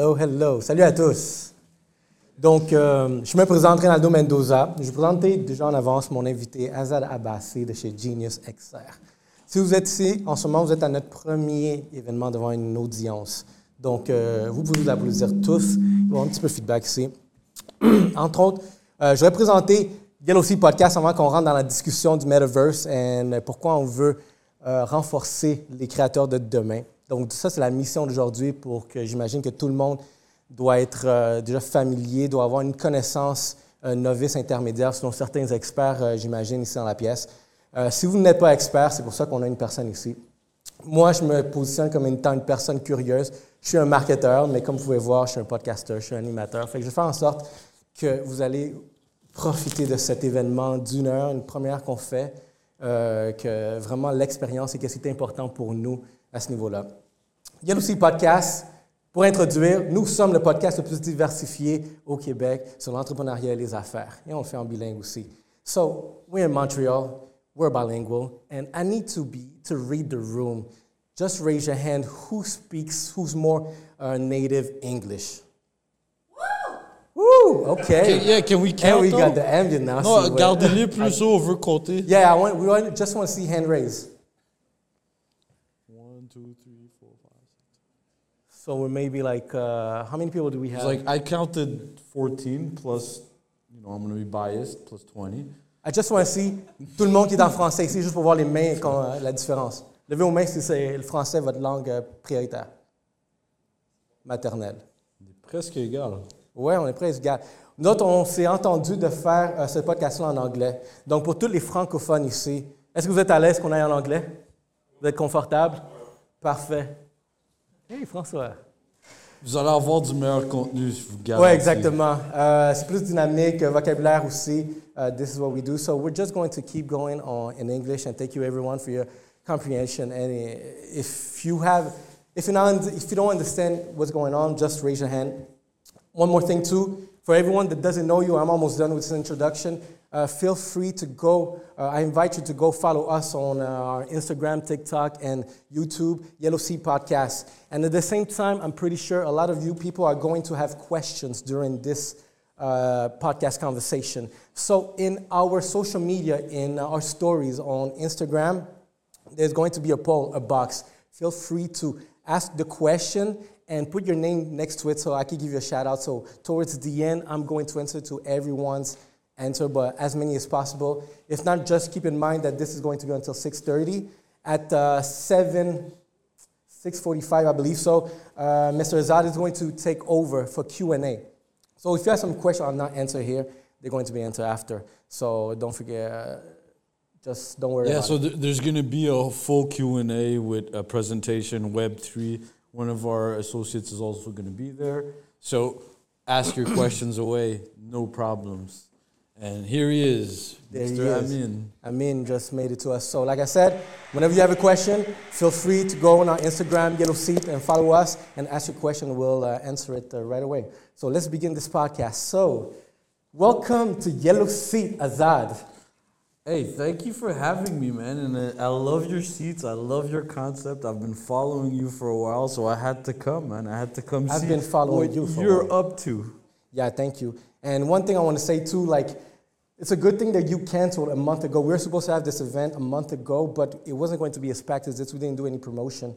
Hello, hello. Salut à tous. Donc, euh, je me présente Ronaldo Mendoza. Je vais présenter déjà en avance mon invité Azad Abbassi de chez Genius XR. Si vous êtes ici, en ce moment, vous êtes à notre premier événement devant une audience. Donc, euh, vous pouvez vous applaudir tous. Il y un petit peu de feedback ici. Entre autres, euh, je vais présenter Yellow Sea Podcast avant qu'on rentre dans la discussion du Metaverse et pourquoi on veut renforcer les créateurs de demain. Donc, ça, c'est la mission d'aujourd'hui pour que j'imagine que tout le monde doit être euh, déjà familier, doit avoir une connaissance euh, novice intermédiaire, selon certains experts, j'imagine, ici dans la pièce. si vous n'êtes pas expert, c'est pour ça qu'on a une personne ici. Moi, je me positionne comme étant une personne curieuse. Je suis un marketeur, mais comme vous pouvez voir, je suis un podcaster, je suis un animateur. Fait que je faire en sorte que vous allez profiter de cet événement d'une heure, une première qu'on fait, euh, que vraiment l'expérience et que c'est important pour nous à ce niveau-là. Il y a aussi podcast. Pour introduire, nous sommes le podcast le plus diversifié au Québec sur l'entrepreneuriat et les affaires. Et on le fait en bilingue aussi. So, we're in Montreal, we're bilingual, and I need to be to read the room. Just raise your hand who speaks, who's more uh, native English? Woo! Okay. Can, yeah, can we count? And we got the ambient now. What- gardez-les plus haut, on veut compter. Yeah, I want, we want, just want to see hand raise. So we're maybe like, uh, how many people do we have? It's like I counted 14 plus, you know, I'm going to be biased, plus 20. I just want to see tout le monde qui est en français ici, juste pour voir les mains, quand, euh, la différence. Levez vos mains si c'est le français votre langue euh, prioritaire, maternelle. On est presque égal. Oui, on est presque égal. Nous on s'est entendu de faire euh, ce podcast-là en anglais. Donc, pour tous les francophones ici, est-ce que vous êtes à l'aise qu'on aille en anglais? Vous êtes confortable? Parfait. Hey, François. Vous allez avoir du meilleur contenu, je vous garantis. Oui, exactement. Euh, c'est plus dynamique, euh, vocabulaire aussi. Uh, this is what we do. So we're just going to keep going on in English and thank you everyone for your comprehension. And uh, if you have, if you not, if you don't understand what's going on, just raise your hand. One more thing too, for everyone that doesn't know you, I'm almost done with this introduction. Uh, feel free to go. Uh, I invite you to go follow us on uh, our Instagram, TikTok, and YouTube, Yellow Seat Podcast. And at the same time, I'm pretty sure a lot of you people are going to have questions during this uh, podcast conversation. So, in our social media, in our stories on Instagram, there's going to be a poll, a box. Feel free to ask the question and put your name next to it so I can give you a shout out. So towards the end, I'm going to answer to everyone's answer, but as many as possible. If not, just keep in mind that this is going to go until 6.30. At uh, 7, 6.45, I believe so, uh, Mr. Azad is going to take over for Q&A. So if you have some questions I'll not answer here, they're going to be answered after. So don't forget, uh, just don't worry Yeah, about so th- there's going to be a full Q&A with a presentation, Web3. One of our associates is also going to be there. So ask your questions away, no problems. And here he is, There he Mr. is. Amin. Amin just made it to us. So, like I said, whenever you have a question, feel free to go on our Instagram, Yellow Seat, and follow us and ask your question. We'll uh, answer it uh, right away. So, let's begin this podcast. So, welcome to Yellow Seat, Azad. Hey, thank you for having me, man. And uh, I love your seats. I love your concept. I've been following you for a while, so I had to come, man. I had to come I've see been following what you for you're while. up to. Yeah, thank you. And one thing I want to say too, like, it's a good thing that you canceled a month ago. We were supposed to have this event a month ago, but it wasn't going to be as packed as this. We didn't do any promotion.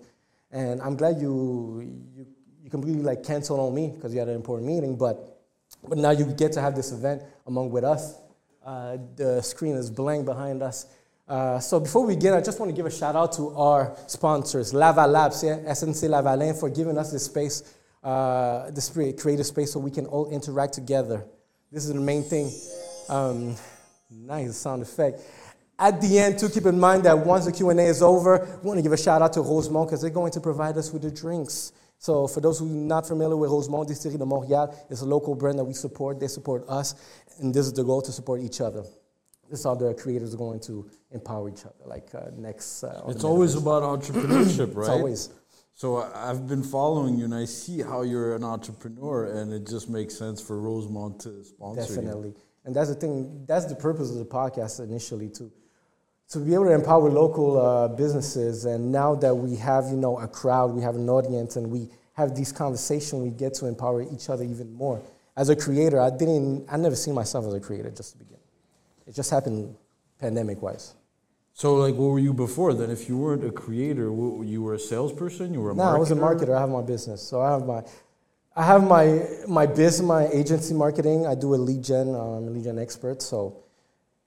And I'm glad you, you, you completely like canceled on me because you had an important meeting, but, but now you get to have this event among with us. Uh, the screen is blank behind us. Uh, so before we begin, I just want to give a shout out to our sponsors, Lava Labs, yeah, SNC Lavalin, for giving us this space, uh, this creative space, so we can all interact together. This is the main thing. Um, nice sound effect. At the end, too, keep in mind that once the Q&A is over, we want to give a shout out to Rosemont because they're going to provide us with the drinks. So for those who are not familiar with Rosemont Distillery de Montréal, it's a local brand that we support. They support us, and this is the goal to support each other. This is how the creators are going to empower each other. Like uh, next, uh, It's always about entrepreneurship, right? It's always. So I've been following you, and I see how you're an entrepreneur, and it just makes sense for Rosemont to sponsor you. Definitely. And that's the thing, that's the purpose of the podcast initially, to, to be able to empower local uh, businesses. And now that we have, you know, a crowd, we have an audience, and we have these conversations, we get to empower each other even more. As a creator, I didn't, I never seen myself as a creator just to begin. It just happened pandemic wise. So, like, what were you before then? If you weren't a creator, what, you were a salesperson. You were a no, marketer? I was a marketer. I have my business, so I have my, I have my my business, my agency marketing. I do a lead gen. I'm a lead gen expert. So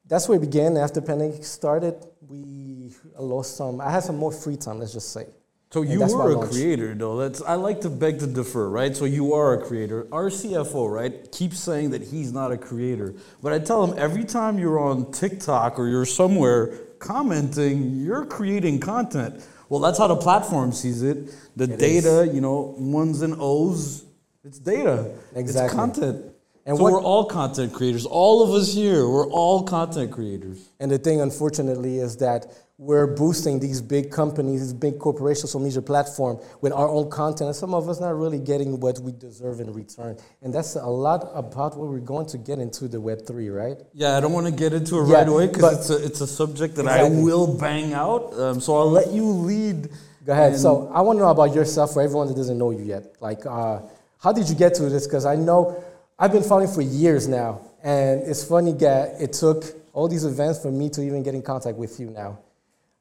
that's where it began. After pandemic started, we lost some. I had some more free time. Let's just say. So you were a creator, though. That's I like to beg to differ, right? So you are a creator. Our CFO, right, keeps saying that he's not a creator, but I tell him every time you're on TikTok or you're somewhere commenting, you're creating content. Well, that's how the platform sees it. The It data, you know, ones and O's, it's data. It's Exactly. content. And so what- we're all content creators. All of us here, we're all content creators. And the thing, unfortunately, is that we're boosting these big companies, these big corporations, social media platform with our own content, and some of us not really getting what we deserve in return. And that's a lot about what we're going to get into the Web three, right? Yeah, I don't want to get into it Yeah, right away because it's a, it's a subject that Exactly. I will bang out. Um, so I'll let you lead. Go ahead. So I want to know about yourself for everyone that doesn't know you yet. Like, uh, how did you get to this? Because I know I've been following for years now, and it's funny that it took all these events for me to even get in contact with you now.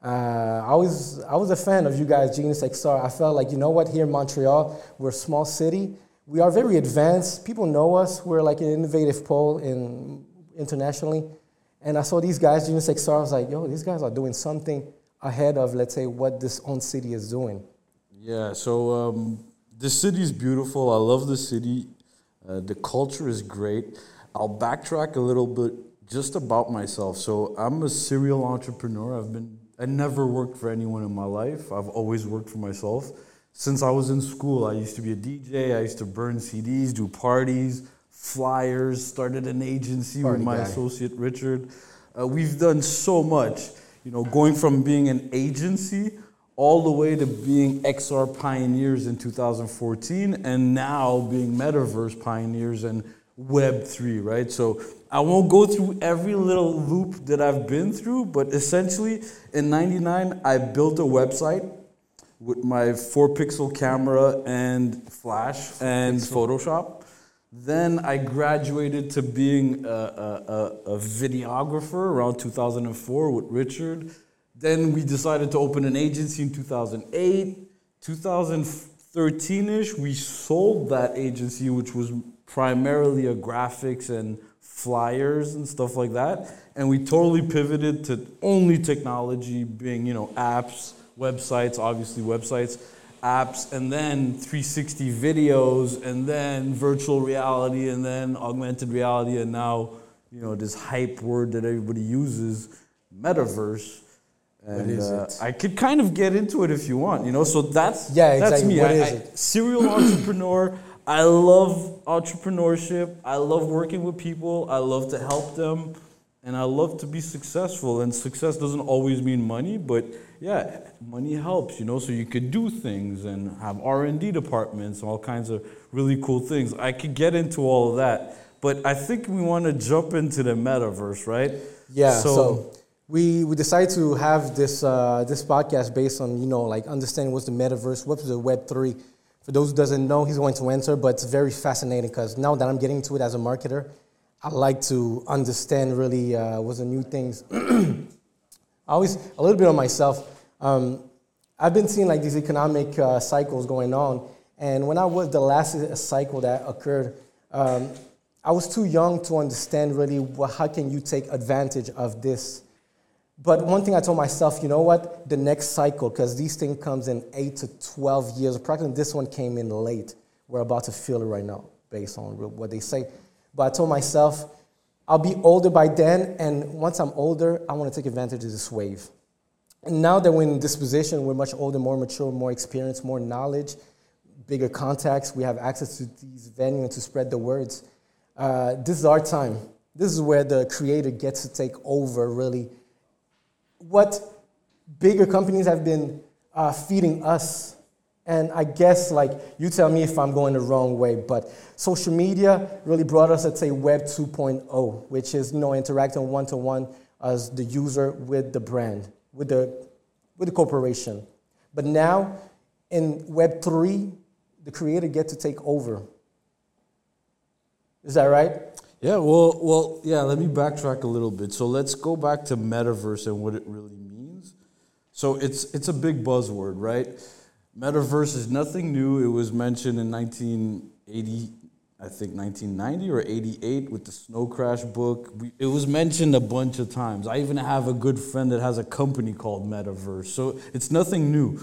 Uh, I was I was a fan of you guys, Genius XR. I felt like you know what, here in Montreal, we're a small city. We are very advanced. People know us. We're like an innovative pole in internationally. And I saw these guys, Genius XR. I was like, yo, these guys are doing something ahead of, let's say, what this own city is doing. Yeah, so um, the city is beautiful. I love the city. Uh, the culture is great. I'll backtrack a little bit just about myself. So I'm a serial entrepreneur. I've been I never worked for anyone in my life. I've always worked for myself. Since I was in school, I used to be a DJ. I used to burn CDs, do parties, flyers. Started an agency Party with my guy. associate Richard. Uh, we've done so much. You know, going from being an agency all the way to being XR pioneers in 2014 and now being metaverse pioneers and Web3, right? So I won't go through every little loop that I've been through, but essentially in 99, I built a website with my four pixel camera and flash and Photoshop. Then I graduated to being a, a, a, a videographer around 2004 with Richard. Then we decided to open an agency in 2008. 2013 ish, we sold that agency, which was primarily a graphics and flyers and stuff like that. And we totally pivoted to only technology, being, you know, apps, websites, obviously websites, apps, and then 360 videos, and then virtual reality, and then augmented reality, and now, you know, this hype word that everybody uses, metaverse. And uh? I could kind of get into it if you want, you know. So that's Yeah, that's exactly. me. What I, is I- it? serial entrepreneur. I love entrepreneurship. I love working with people. I love to help them, and I love to be successful. And success doesn't always mean money, but yeah, money helps, you know. So you could do things and have R and D departments, all kinds of really cool things. I could get into all of that, but I think we want to jump into the metaverse, right? Yeah. So, we, we decided to have this uh, this podcast based on you know like understanding what's the metaverse, what's the Web three. For those who doesn't know, he's going to enter, but it's very fascinating because now that I'm getting into it as a marketer, I like to understand really uh, what's the new things. I always a little bit on myself. Um, I've been seeing like these economic uh, cycles going on, and when I was the last cycle that occurred, um, I was too young to understand really what, how can you take advantage of this. But one thing I told myself, you know what, the next cycle, because these things comes in eight to twelve years. Approximately, this one came in late. We're about to feel it right now, based on what they say. But I told myself, I'll be older by then, and once I'm older, I want to take advantage of this wave. And now that we're in this position, we're much older, more mature, more experienced, more knowledge, bigger contacts. We have access to these venues to spread the words. Uh, this is our time. This is where the creator gets to take over, really. What bigger companies have been uh, feeding us. And I guess, like, you tell me if I'm going the wrong way, but social media really brought us, let's say, Web 2.0, which is, you know, interacting one to one as the user with the brand, with the, with the corporation. But now, in Web 3, the creator get to take over. Is that right? Yeah, well, well, yeah. Let me backtrack a little bit. So let's go back to metaverse and what it really means. So it's it's a big buzzword, right? Metaverse is nothing new. It was mentioned in 1980, I think 1990 or 88 with the Snow Crash book. It was mentioned a bunch of times. I even have a good friend that has a company called Metaverse. So it's nothing new.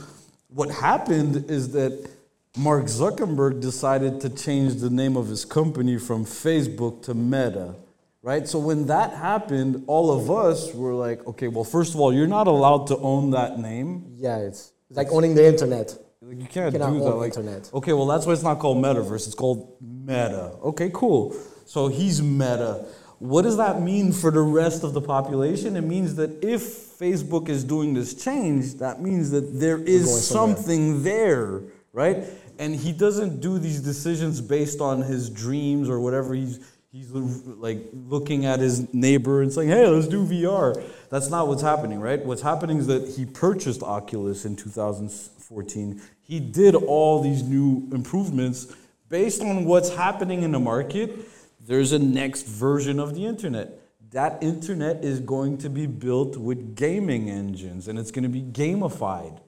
What happened is that Mark Zuckerberg decided to change the name of his company from Facebook to Meta, right? So when that happened, all of us were like, okay, well, first of all, you're not allowed to own that name. Yeah, it's, it's like owning the internet. Like, you can't You do that. Like, internet. okay, well, that's why it's not called Metaverse. It's called Meta. Okay, cool. So he's Meta. What does that mean for the rest of the population? It means that if Facebook is doing this change, that means that there is something there, right? And he doesn't do these decisions based on his dreams or whatever he's he's like looking at his neighbor and saying, "Hey, let's do VR." That's not what's happening, right? What's happening is that he purchased Oculus in 2014. He did all these new improvements based on what's happening in the market. There's a next version of the internet. That internet is going to be built with gaming engines and it's going to be gamified.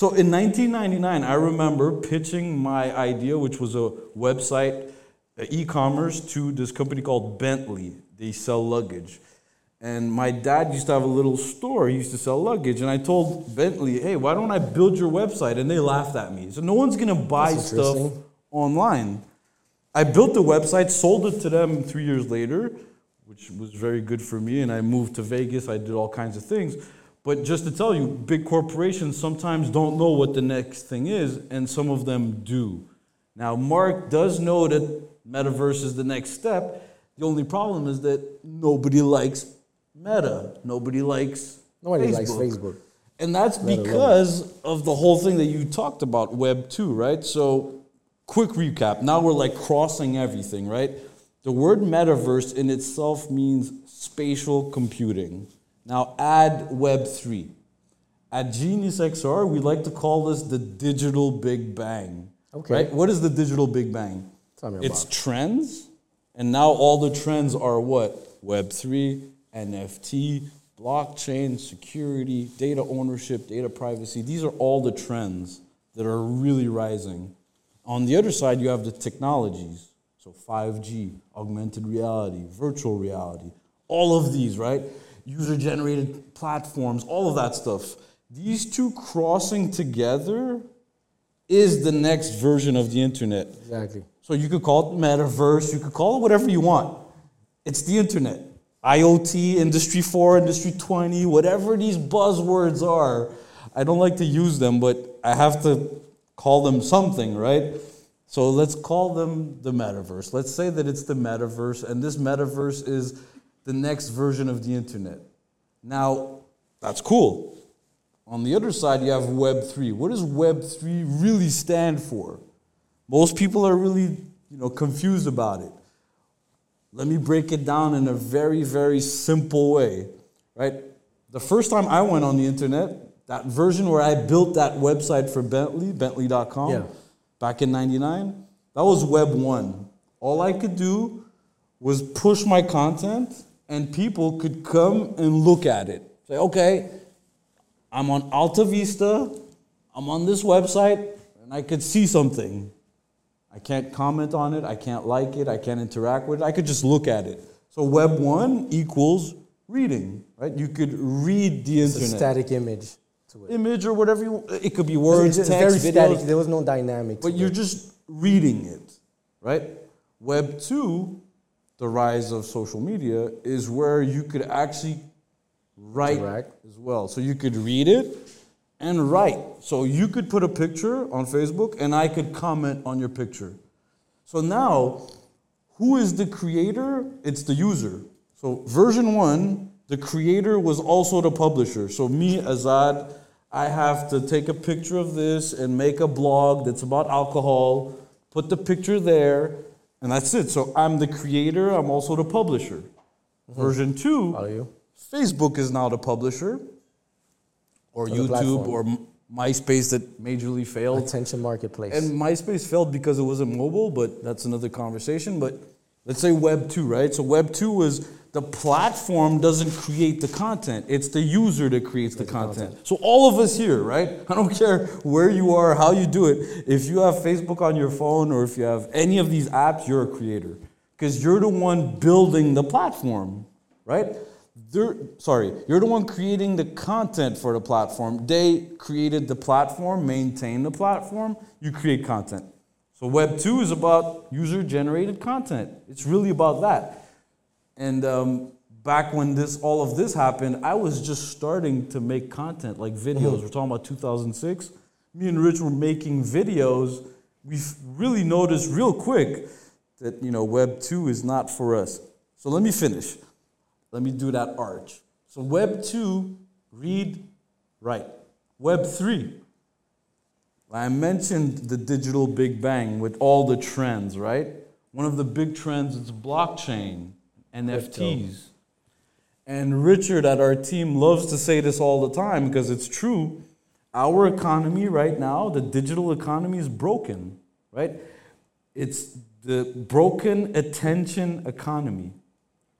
So in 1999, I remember pitching my idea, which was a website, uh, e-commerce, to this company called Bentley. They sell luggage. And my dad used to have a little store. He used to sell luggage. And I told Bentley, hey, why don't I build your website? And they laughed at me. So no one's going to buy stuff online. I built the website, sold it to them three years later, which was very good for me. And I moved to Vegas. I did all kinds of things. But just to tell you, big corporations sometimes don't know what the next thing is, and some of them do. Now, Mark does know that metaverse is the next step. The only problem is that nobody likes Meta. Nobody likes Nobody Facebook. likes Facebook. And that's because of the whole thing that you talked about, Web 2, right? So, quick recap. Now we're like crossing everything, right? The word metaverse in itself means spatial computing. Now add Web 3. At Genius XR, we like to call this the digital Big Bang. Okay. Right? What is the digital Big Bang? It's about trends, and now all the trends are what? Web3, NFT, blockchain, security, data ownership, data privacy. These are all the trends that are really rising. On the other side, you have the technologies. So 5G, augmented reality, virtual reality, all of these, right? User generated platforms, all of that stuff. These two crossing together is the next version of the internet. Exactly. So you could call it metaverse, you could call it whatever you want. It's the internet. IoT, Industry 4, Industry 20, whatever these buzzwords are. I don't like to use them, but I have to call them something, right? So let's call them the metaverse. Let's say that it's the metaverse, and this metaverse is the next version of the internet. Now, that's cool. On the other side, you have Web3. What does Web3 really stand for? Most people are really, you know, confused about it. Let me break it down in a very, very simple way, right? The first time I went on the internet, that version where I built that website for Bentley, bentley.com, Yeah. back in 99, that was Web 1. All I could do was push my content and people could come and look at it. Say, okay, I'm on Alta Vista, I'm on this website, and I could see something. I can't comment on it, I can't like it, I can't interact with it, I could just look at it. So Web 1 equals reading, right? You could read the It's a internet. static image to it. Image or whatever you it could be words, it's text, very videos. static. There was no dynamic. But you're it. just reading it, right? Web 2, the rise of social media, is where you could actually write Interact. as well. So you could read it and write. So you could put a picture on Facebook and I could comment on your picture. So now, who is the creator? It's the user. So version 1, the creator was also the publisher. So me, Azad, I have to take a picture of this and make a blog that's about alcohol, put the picture there, and that's it. So I'm the creator, I'm also the publisher. Mm-hmm. Version 2, Are you? Facebook is now the publisher, or YouTube, or MySpace that majorly failed. Attention marketplace. And MySpace failed because it wasn't mobile, but that's another conversation. But let's say Web 2, right? So Web 2 is the platform doesn't create the content, it's the user that creates the content. So all of us here, right? I don't care where you are, how you do it. If you have Facebook on your phone or if you have any of these apps, you're a creator because you're the one building the platform, right? They're, sorry, you're the one creating the content for the platform. They created the platform, maintain the platform, you create content. So Web 2 is about user generated content. It's really about that. And um, back when this all of this happened, I was just starting to make content like videos. We're talking about 2006. Me and Rich were making videos. We really noticed real quick that you know Web 2 is not for us. So let me finish. Let me do that arch. So Web 2, read, write. Web 3, I mentioned the digital big bang with all the trends, right? One of the big trends is blockchain, and NFTs. And Richard at our team loves to say this all the time because it's true. Our economy right now, the digital economy is broken, right? It's the broken attention economy.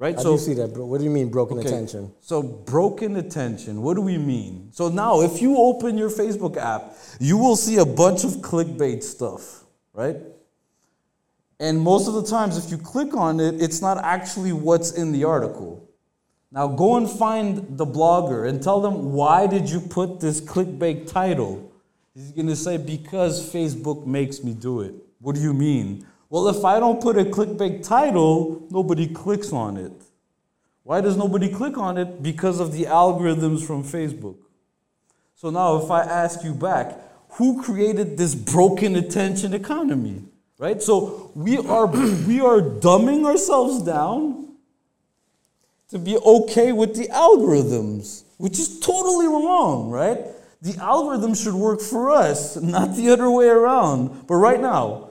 Right? How so, do you see that, bro? What do you mean broken okay, attention? So broken attention, what do we mean? So now if you open your Facebook app, you will see a bunch of clickbait stuff, right? And most of the times if you click on it, it's not actually what's in the article. Now go and find the blogger and tell them why did you put this clickbait title? He's going to say because Facebook makes me do it. What do you mean? Well, if I don't put a clickbait title, nobody clicks on it. Why does nobody click on it? Because of the algorithms from Facebook. So now, if I ask you back, who created this broken attention economy? Right? So we are, we are dumbing ourselves down to be okay with the algorithms, which is totally wrong, right? The algorithm should work for us, not the other way around. But right now,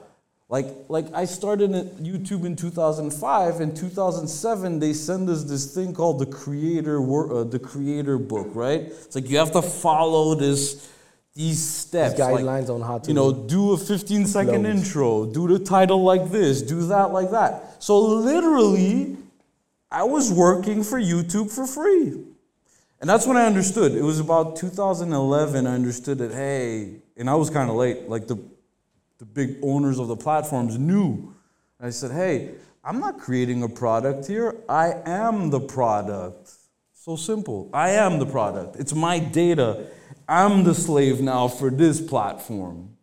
like, like I started at YouTube in 2005. In 2007, they send us this thing called the creator, uh, the creator book, right? It's like you have to follow this, these steps, these guidelines like, on how to, you know, do a 15 second intro, do the title like this, do that like that. So literally, I was working for YouTube for free. And that's when I understood. It was about 2011. I understood that, hey, and I was kind of late. Like the the big owners of the platforms knew. And I said, hey, I'm not creating a product here. I am the product. So simple. I am the product. It's my data. I'm the slave now for this platform.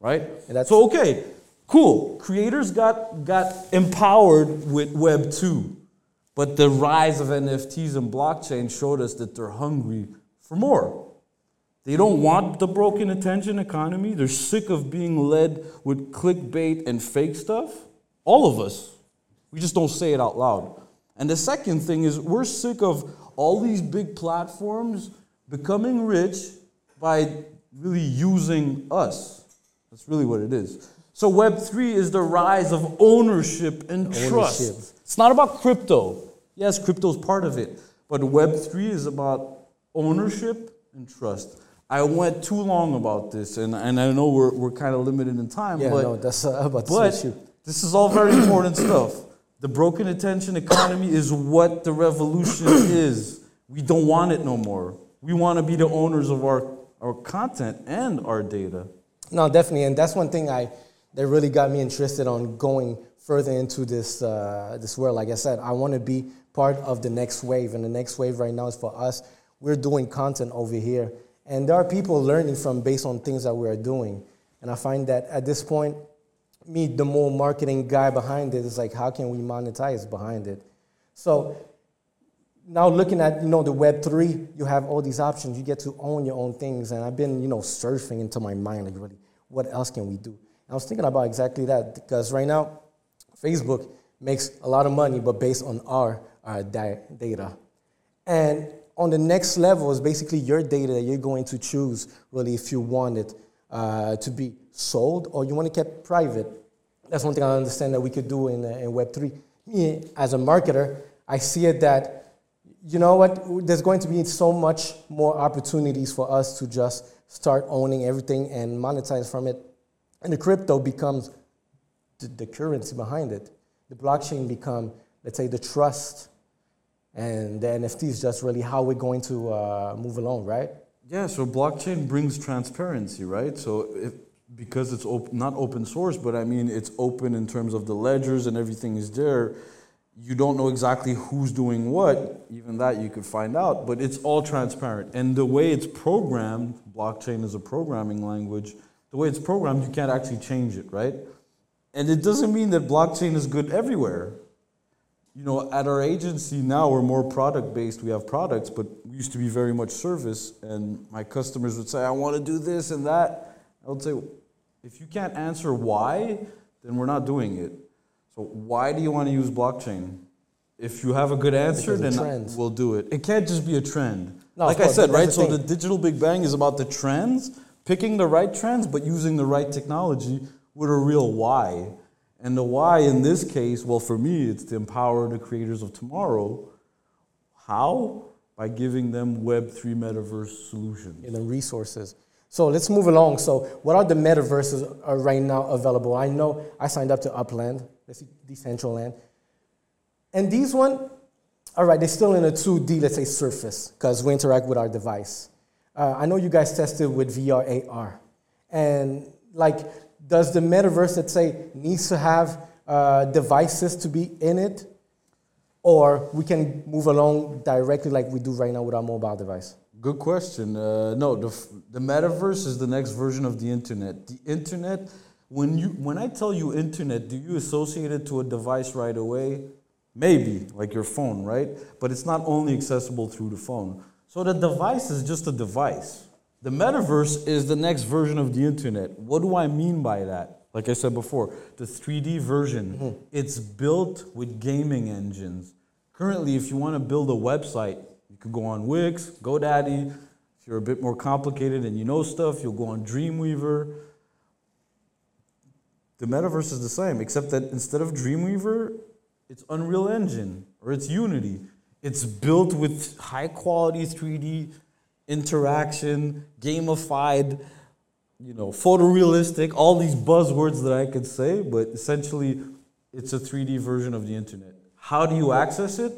Right? So okay, cool. Creators got, got empowered with Web 2. But the rise of NFTs and blockchain showed us that they're hungry for more. They don't want the broken attention economy. They're sick of being led with clickbait and fake stuff. All of us. We just don't say it out loud. And the second thing is, we're sick of all these big platforms becoming rich by really using us. That's really what it is. So, Web3 is the rise of ownership and ownership. trust. It's not about crypto. Yes, crypto is part of it. But Web3 is about ownership and trust. I went too long about this, and, and I know we're, we're kind of limited in time. Yeah, but, no, that's uh, about but this is all very important stuff. The broken attention economy is what the revolution is. We don't want it no more. We want to be the owners of our, our content and our data. No, definitely, and that's one thing I that really got me interested on going further into this uh, this world. Like I said, I want to be part of the next wave, and the next wave right now is for us. We're doing content over here and there are people learning from based on things that we are doing. And I find that at this point, me, the more marketing guy behind it, is like, how can we monetize behind it? So now looking at you know the Web three, you have all these options. You get to own your own things. And I've been you know surfing into my mind like, really, what else can we do? And I was thinking about exactly that because right now, Facebook makes a lot of money, but based on our, our data. And on the next level is basically your data that you're going to choose, really, if you want it uh, to be sold or you want it kept private. That's one thing I understand that we could do in, uh, in Web3. Me, as a marketer, I see it that you know what? There's going to be so much more opportunities for us to just start owning everything and monetize from it. And the crypto becomes the, the currency behind it. The blockchain become, let's say, the trust. And the NFT is just really how we're going to uh, move along, right? Yeah, so blockchain brings transparency, right? So if, because it's op- not open source, but I mean it's open in terms of the ledgers and everything is there. You don't know exactly who's doing what. Even that you could find out, but it's all transparent. And the way it's programmed, blockchain is a programming language. The way it's programmed, you can't actually change it, right? And it doesn't mean that blockchain is good everywhere. You know, at our agency now, we're more product based. We have products, but we used to be very much service. And my customers would say, I want to do this and that. I would say, if you can't answer why, then we're not doing it. So, why do you want to use blockchain? If you have a good answer, Because then we'll do it. It can't just be a trend. No, like I course, said, right? the So thing. the digital Big Bang is about the trends, picking the right trends, but using the right technology with a real why. And the why in this case, well, for me, it's to empower the creators of tomorrow. How? By giving them Web3 metaverse solutions. and the resources. So let's move along. So, what are the metaverses are right now available? I know I signed up to Upland, let's see, Decentraland. And these one, all right, they're still in a 2D, let's say, surface, because we interact with our device. Uh, I know you guys tested with VR, AR. And, like, does the metaverse, let's say, needs to have uh, devices to be in it? Or we can move along directly like we do right now with our mobile device? Good question. Uh, no, the, the metaverse is the next version of the internet. The internet, when you when I tell you internet, do you associate it to a device right away? Maybe, like your phone, right? But it's not only accessible through the phone. So the device is just a device. The metaverse is the next version of the internet. What do I mean by that? Like I said before, the 3D version, mm-hmm. it's built with gaming engines. Currently, if you want to build a website, you could go on Wix, GoDaddy. If you're a bit more complicated and you know stuff, you'll go on Dreamweaver. The metaverse is the same, except that instead of Dreamweaver, it's Unreal Engine or it's Unity. It's built with high quality 3D interaction, gamified, you know, photorealistic, all these buzzwords that I could say, but essentially it's a 3D version of the internet. How do you access it?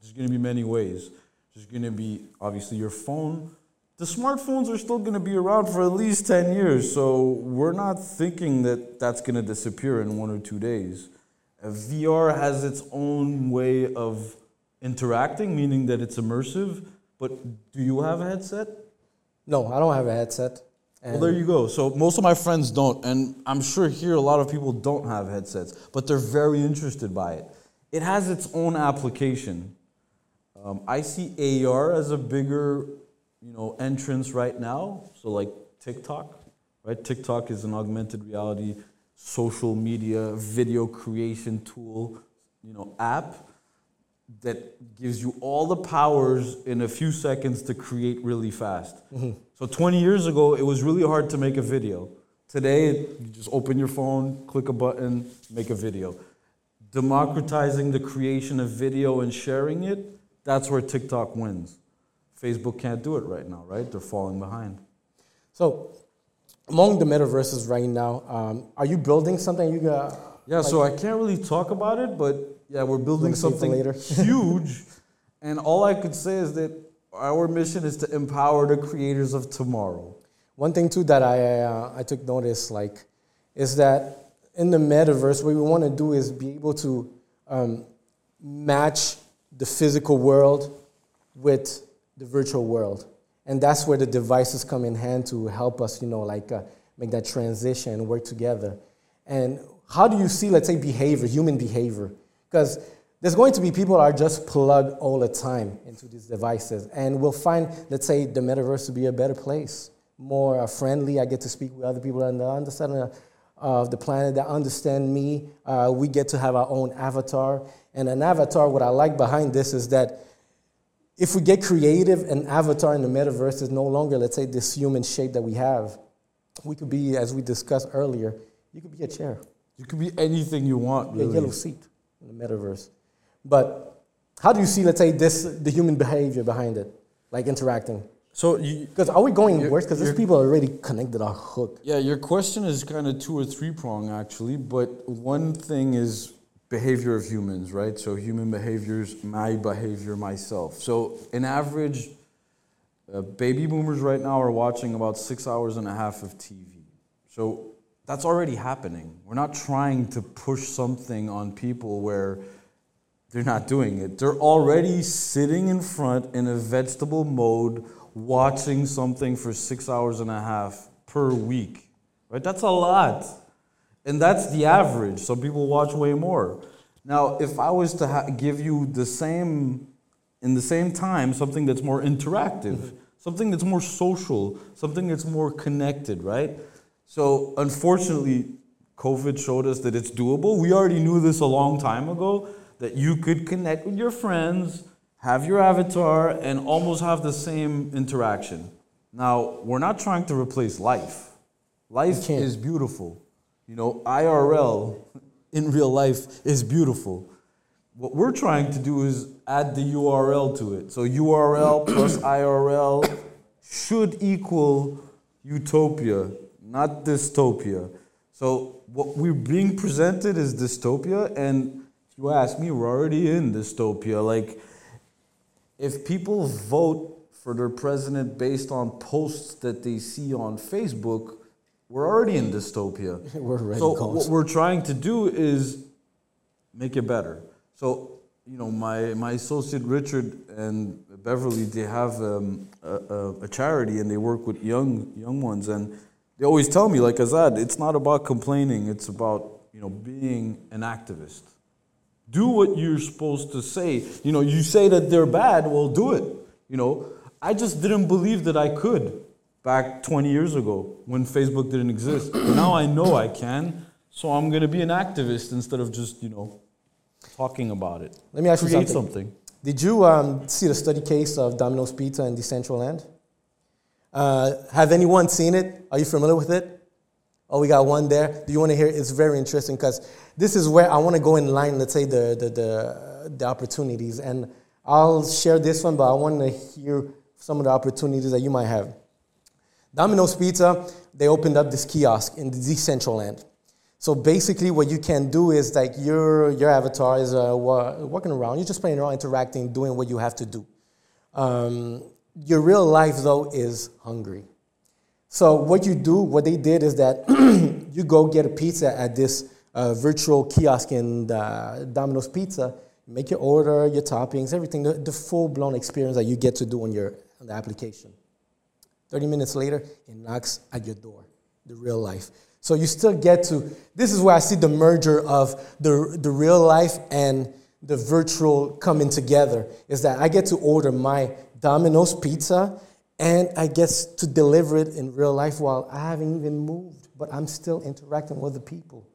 There's going to be many ways. There's going to be obviously your phone. The smartphones are still going to be around for at least 10 years, so we're not thinking that that's going to disappear in one or two days. VR has its own way of interacting, meaning that it's immersive. But do you have a headset? No, I don't have a headset. Well, there you go. So most of my friends don't, and I'm sure here a lot of people don't have headsets, but they're very interested by it. It has its own application. Um, I see AR as a bigger, you know, entrance right now. So like TikTok, right? TikTok is an augmented reality, social media, video creation tool, you know, app that gives you all the powers in a few seconds to create really fast. So 20 years ago, it was really hard to make a video. Today, you just open your phone, click a button, make a video. Democratizing the creation of video and sharing it, that's where TikTok wins. Facebook can't do it right now, right? They're falling behind. So, among the metaverses right now, um, are you building something? You got Yeah, so I can't really talk about it, but yeah, we're building something later? huge. And all I could say is that our mission is to empower the creators of tomorrow. one thing too that I uh, I took notice like is that in the metaverse, what we want to do is be able to um, match the physical world with the virtual world, and that's where the devices come in hand to help us, you know, like uh, make that transition and work together. And how do you see, let's say, behavior, human behavior? Because there's going to be people that are just plugged all the time into these devices, and we'll find, let's say, the metaverse to be a better place, more uh, friendly. I get to speak with other people on the other side of of the planet that understand me. Uh, we get to have our own avatar, and an avatar. What I like behind this is that if we get creative, an avatar in the metaverse is no longer, let's say, this human shape that we have. We could be, as we discussed earlier, you could be a chair, You could be anything you want, be a yellow seat in the metaverse. But how do you see, let's say, this the human behavior behind it, like interacting? So you, Because are we going worse? Because these people are already connected are hook. yeah, your question is kind of two or three prong actually, but one thing is behavior of humans, right? So human behaviors, my behavior, myself. So in average, uh, baby boomers right now are watching about six hours and a half of TV. So that's already happening. We're not trying to push something on people where they're not doing it. They're already sitting in front in a vegetable mode, watching something for six hours and a half per week. Right? That's a lot. And that's the average. Some people watch way more. Now, if I was to ha- give you the same, in the same time, something that's more interactive, something that's more social, something that's more connected, right? So, unfortunately, COVID showed us that it's doable. We already knew this a long time ago that you could connect with your friends, have your avatar, and almost have the same interaction. Now, we're not trying to replace life. Life is beautiful. You know, IRL in real life is beautiful. What we're trying to do is add the URL to it. So URL plus IRL should equal utopia, not dystopia. So what we're being presented is dystopia, and if you ask me, we're already in dystopia. Like, if people vote for their president based on posts that they see on Facebook, we're already in dystopia. We're already so gone. what we're trying to do is make it better. So you know, my my associate Richard and Beverly, they have um, a, a, a charity and they work with young young ones, and they always tell me, like Azad, it's not about complaining; it's about you know being an activist. Do what you're supposed to say. You know, you say that they're bad, well, do it. You know, I just didn't believe that I could back 20 years ago when Facebook didn't exist. now I know I can, so I'm going to be an activist instead of just, you know, talking about it. Let me ask you something. something. Did you um, see the study case of Domino's Pizza in Decentraland? Uh, have anyone seen it? Are you familiar with it? Oh, we got one there. Do you want to hear? it? It's very interesting because this is where I want to go in line. Let's say the the the, the opportunities, and I'll share this one, but I want to hear some of the opportunities that you might have. Domino's Pizza, they opened up this kiosk in the Decentraland. So basically, what you can do is like your your avatar is uh, wa- walking around. You're just playing around, interacting, doing what you have to do. Um, your real life though is hungry. So what you do, what they did is that you go get a pizza at this uh, virtual kiosk in the Domino's Pizza. Make your order, your toppings, everything, the, the full blown experience that you get to do on your on the application. 30 minutes later, it knocks at your door, the real life. So you still get to, this is where I see the merger of the, the real life and the virtual coming together, is that I get to order my Domino's pizza and I get to deliver it in real life while I haven't even moved, but I'm still interacting with the people.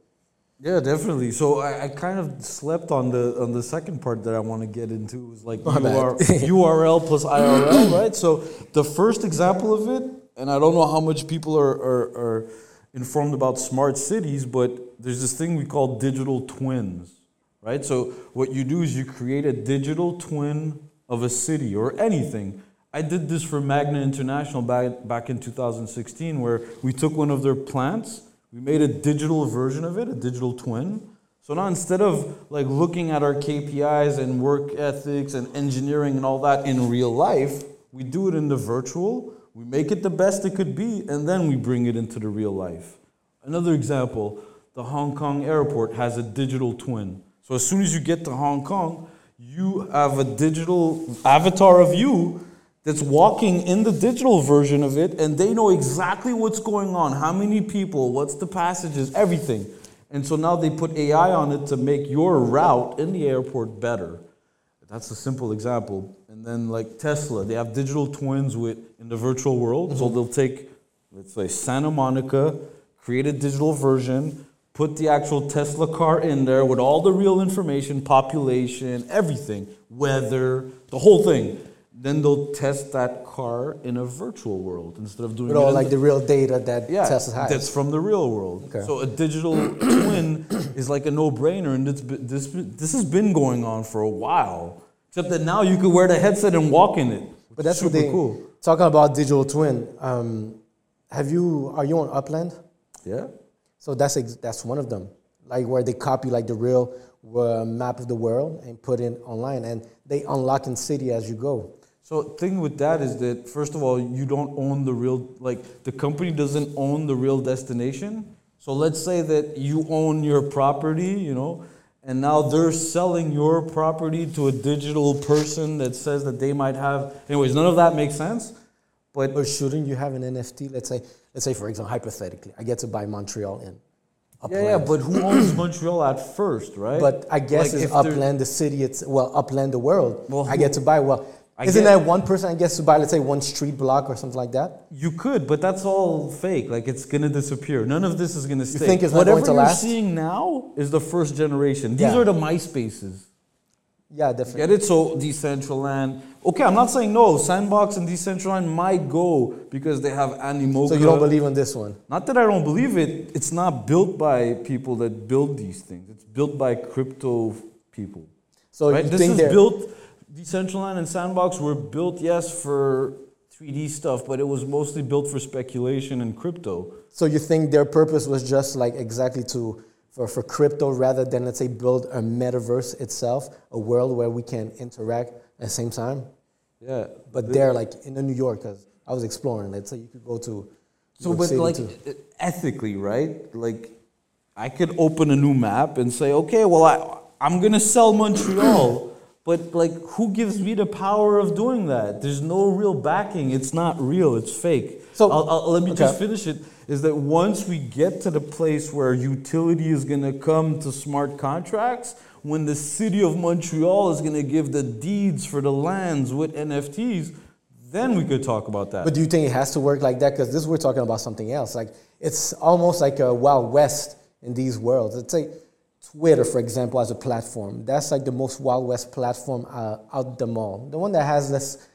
Yeah, definitely. So I, I kind of slept on the on the second part that I want to get into is like UR, URL plus IRL, right? So the first example of it, and I don't know how much people are, are, are informed about smart cities, but there's this thing we call digital twins, right? So what you do is you create a digital twin of a city or anything. I did this for Magna International back, back in 2016, where we took one of their plants, we made a digital version of it, a digital twin. So now instead of like looking at our KPIs and work ethics and engineering and all that in real life, we do it in the virtual. We make it the best it could be, and then we bring it into the real life. Another example, the Hong Kong airport has a digital twin. So as soon as you get to Hong Kong, you have a digital avatar of you that's walking in the digital version of it, and they know exactly what's going on, how many people, what's the passages, everything. And so now they put AI on it to make your route in the airport better. That's a simple example. And then like Tesla, they have digital twins with in the virtual world. So mm-hmm. they'll take, let's say, Santa Monica, create a digital version, put the actual Tesla car in there with all the real information, population, everything, weather, the whole thing. Then they'll test that car in a virtual world instead of doing With it all like the real data that yeah, Tesla has. that's from the real world. Okay. So a digital twin is like a no-brainer, and it's, been- this this has been going on for a while. Except that now you could wear the headset and walk in it. But that's super what they cool. talking about digital twin. Um, have you are you on Upland? Yeah. So that's ex- that's one of them, like where they copy like the real uh, map of the world and put it online, and they unlock in city as you go. So thing with that is that first of all, you don't own the real like the company doesn't own the real destination. So let's say that you own your property, you know, and now they're selling your property to a digital person that says that they might have anyways, none of that makes sense. But But shouldn't you have an NFT? Let's say, let's say for example, hypothetically, I get to buy Montreal in. yeah, yeah, but who owns Montreal at first, right? But I guess Like, it's Upland, the city. It's well, Upland, the world. Well, I get to buy. Well, I isn't get- that one person I gets to buy? Let's say one street block or something like that. You could, but that's all fake. Like it's gonna disappear. None of this is gonna stay. You think it's Whatever going to you're seeing now is the first generation. These Yeah. are the MySpaces. Yeah, definitely. Get it? So Decentraland. Okay, I'm not saying no. Sandbox and Decentraland might go because they have Animoca. So you don't believe in this one? Not that I don't believe it. It's not built by people that build these things. It's built by crypto people. So right? you This think is they're built. Decentraland and Sandbox were built, yes, for 3D stuff, but it was mostly built for speculation and crypto. So you think their purpose was just like exactly to for, for crypto rather than let's say build a metaverse itself, a world where we can interact at the same time? Yeah, But they're like in New York, because I was exploring. Let's say you could go to So, but like too. ethically, right? Like, I could open a new map and say, okay, well, I I'm gonna sell Montreal, but like, who gives me the power of doing that? There's no real backing. It's not real. It's fake. So- I'll, I'll, let me just finish it. Is that once we get to the place where utility is gonna come to smart contracts, when the city of Montreal is gonna give the deeds for the lands with NFTs, then we could talk about that. But do you think it has to work like that? Because this we're talking about something else. Like it's almost like a wild west in these worlds. Let's say Twitter, for example, as a platform. That's like the most wild west platform uh, out them all. The one that has less,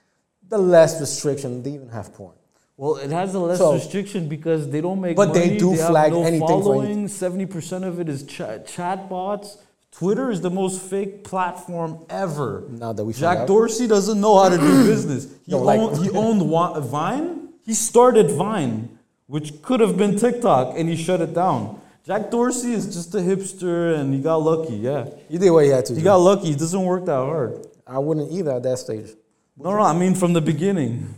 the less restriction. They even have porn. Well, it has a less So- restriction because they don't make But money. they do have flag no anything following. Seventy percent of it is chat chatbots. Twitter is the most fake platform ever. Now that we Jack. Dorsey doesn't know how to do business. He No, like- owned, he owned Vine. He started Vine, which could have been TikTok, and he shut it down. Jack Dorsey is just a hipster, and he got lucky. Yeah, You did what you had to he do. got lucky. It doesn't work that hard. I wouldn't either at that stage. No, no, I mean from the beginning.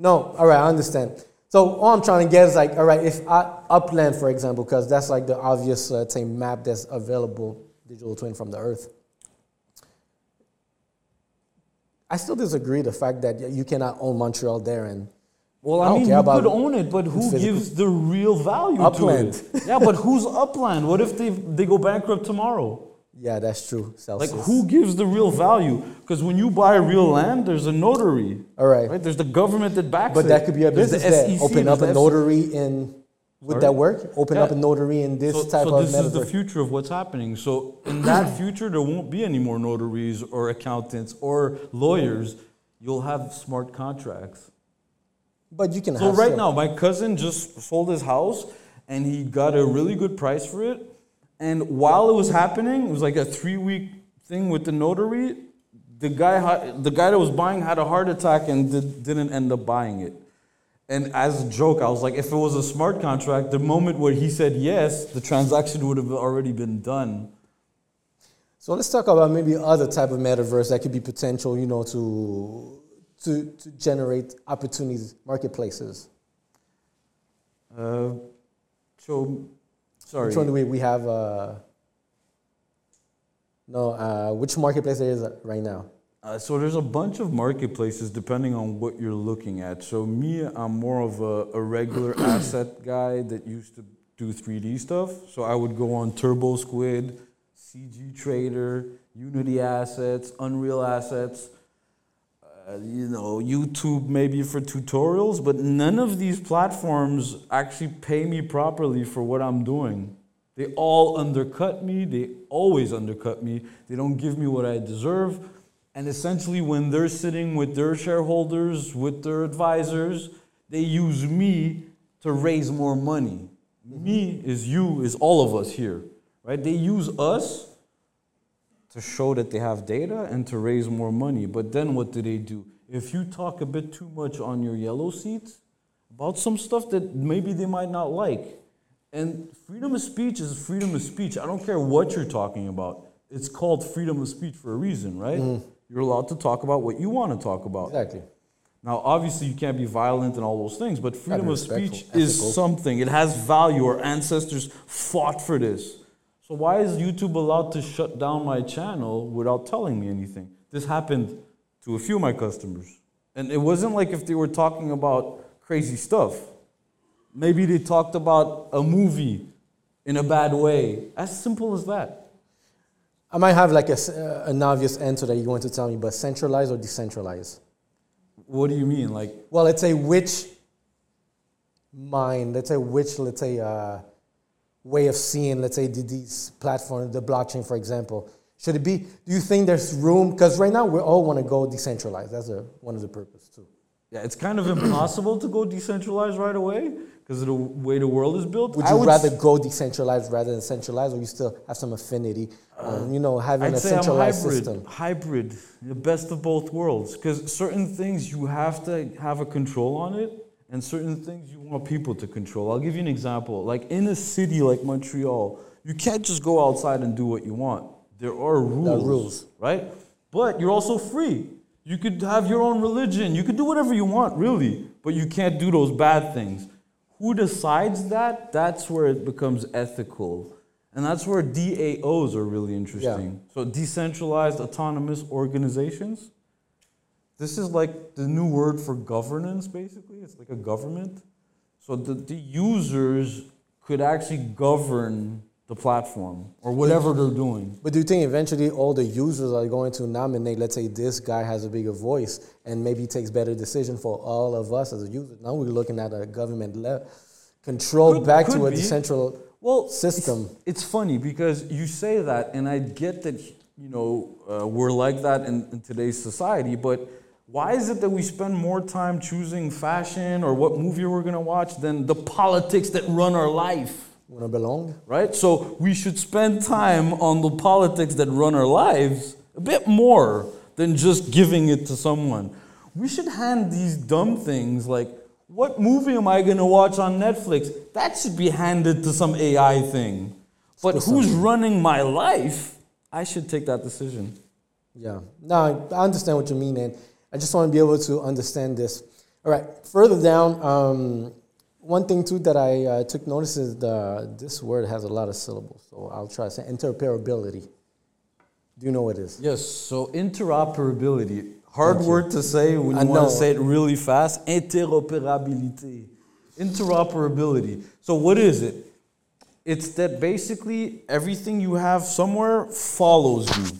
No, all right, I understand. So all I'm trying to get is like, all right, if I, Upland, for example, because that's like the obvious, uh, say, map that's available, digital twin from the Earth. I still disagree the fact that you cannot own Montreal there and Well, I I, mean, you could own it, but who physical- gives the real value Upland. to it? Yeah, but who's Upland? What if they they go bankrupt tomorrow? Yeah, that's true. Like, who gives the real value? Because when you buy real land, there's a notary, All right, right? There's the government that backs but it. that could be a There's business. SEC, Open up a notary in. Would Sorry? that work? Open up a notary in this so, type so of this is the future of what's happening. So in that future, there won't be any more notaries or accountants or lawyers. You'll have smart contracts. But you can So right now, my cousin just sold his house, and he got a really good price for it. And while it was happening, it was like a three-week thing with the notary. The guy, the guy that was buying, had a heart attack and did, didn't end up buying it. And as a joke, I was like, if it was a smart contract, the moment where he said yes, the transaction would have already been done. So let's talk about maybe other type of metaverse that could be potential, you know, to to to generate opportunities, marketplaces. Uh, so, sorry. Which one do we we have? Uh, no, uh, which marketplace there is right now? Uh, so there's a bunch of marketplaces depending on what you're looking at. So me, I'm more of a, a regular asset guy that used to do 3D stuff. So I would go on Turbo Squid, CG Trader, Unity Assets, Unreal Assets, Uh, you know, YouTube maybe for tutorials. But none of these platforms actually pay me properly for what I'm doing. They all undercut me. They always undercut me. They don't give me what I deserve. And essentially, when they're sitting with their shareholders, with their advisors, they use me to raise more money. Me is you, is all of us here, right? They use us to show that they have data and to raise more money. But then what do they do? If you talk a bit too much on your yellow seat about some stuff that maybe they might not like, and freedom of speech is freedom of speech. I don't care what you're talking about. It's called freedom of speech for a reason, right? Mm-hmm. You're allowed to talk about what you want to talk about. Exactly. Now, obviously, you can't be violent and all those things, but freedom of speech respectful, is something. It has value. Our ancestors fought for this. So, why is YouTube allowed to shut down my channel without telling me anything? This happened to a few of my customers. And it wasn't like if they were talking about crazy stuff. Maybe they talked about a movie in a bad way. As simple as that. I might have like a, uh, an obvious answer that you're going to tell me, but centralized or decentralized? What do you mean? Like, Well, let's say which mind, let's say which, let's say, uh, way of seeing, let's say, these platforms, the blockchain, for example. Should it be, do you think there's room? Because right now we all want to go decentralized. That's a, one of the purpose too. yeah, it's kind of impossible to go decentralized right away because of the way the world is built. Would you rather s- go decentralized rather than centralized, or you still have some affinity, you know, having I'd a centralized hybrid. system? Hybrid, the best of both worlds. Because certain things you have to have a control on it, and certain things you want people to control. I'll give you an example. Like in a city like Montreal, you can't just go outside and do what you want. There are rules, rules. right? But you're also free. You could have your own religion. You could do whatever you want, really. But you can't do those bad things. Who decides that? That's where it becomes ethical. And that's where DAOs are really interesting. So, decentralized autonomous organizations. This is like the new word for governance, basically. It's like a government. So, the, the users could actually govern the platform or whatever they're doing. But do you think eventually all the users are going to nominate, let's say this guy has a bigger voice and maybe takes better decision for all of us as a user? Now we're looking at a government level control Could- back could to a be. decentral well system. It's, it's funny because you say that, and I get that you know uh, we're like that in, in today's society. But why is it that we spend more time choosing fashion or what movie we're gonna watch than the politics that run our life? Want to belong? Right. So we should spend time on the politics that run our lives a bit more than just giving it to someone. We should hand these dumb things like. What movie am I gonna watch on Netflix? That should be handed to some AI thing. But who's running my life? I should take that decision. Yeah. No, I understand what you mean, and I just want to be able to understand this. All right. Further down, um, one thing too that I uh, took notice is the this word has a lot of syllables, so I'll try to say interoperability. Do you know what it is? Yes, so interoperability. Hard word to say when I you want know. to say it really fast. Interoperability. Interoperability. So, what is it? It's that basically everything you have somewhere follows you.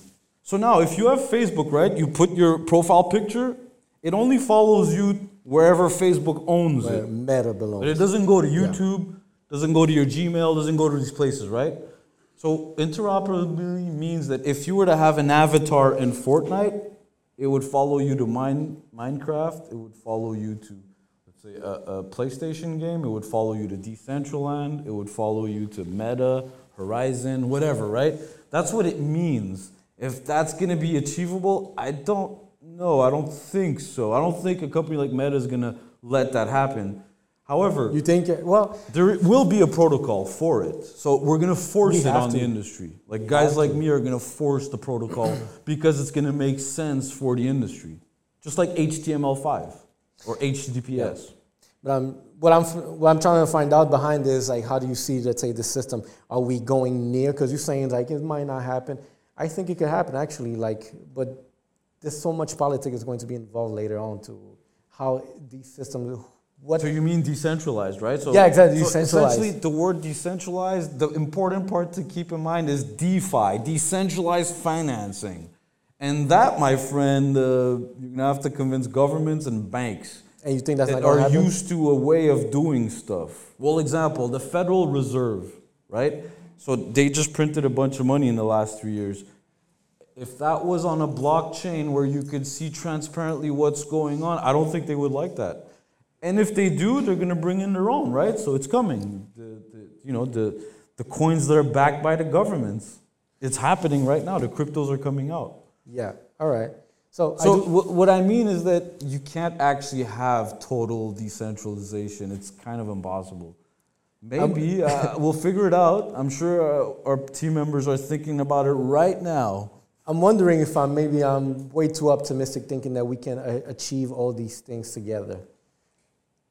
So, now if you have Facebook, right, you put your profile picture, it only follows you wherever Facebook owns Where it. meta But belongs. it doesn't go to YouTube, doesn't go to your Gmail, doesn't go to these places, right? So interoperability means that if you were to have an avatar in Fortnite, it would follow you to mine, Minecraft, it would follow you to, let's say, a, a PlayStation game, it would follow you to Decentraland, it would follow you to Meta, Horizon, whatever, right? That's what it means. If that's gonna be achievable, I don't know. I don't think so. I don't think a company like Meta is gonna let that happen. However, You think? it, Well, there will be a protocol for it. So we're going to force it on the industry. Like guys like me are going to force the protocol because it's going to make sense for the industry. Just like HTML5 or HTTPS. But I'm, what I'm what I'm trying to find out behind this, like, how do you see, let's say, the system? Are we going near? Because you're saying like it might not happen. I think it could happen actually. Like, but there's so much politics is going to be involved later on to how these systems. What So you mean decentralized, right? So Yeah, exactly, so decentralized. essentially, the word decentralized, the important part to keep in mind is DeFi, decentralized financing. And that, my friend, uh, you're gonna have to convince governments and banks and you think that's that are used to a way of doing stuff. Well, example, the Federal Reserve, right? So they just printed a bunch of money in the last three years. If that was on a blockchain where you could see transparently what's going on, I don't think they would like that. And if they do, they're going to bring in their own, right? So it's coming. The, the, you know, the, the coins that are backed by the governments. It's happening right now. The cryptos are coming out. Yeah. All right. So, I So do- what I mean is that you can't actually have total decentralization. It's kind of impossible. Maybe uh, we'll figure it out. I'm sure uh, our team members are thinking about it right now. I'm wondering if I'm maybe I'm way too optimistic thinking that we can uh, achieve all these things together.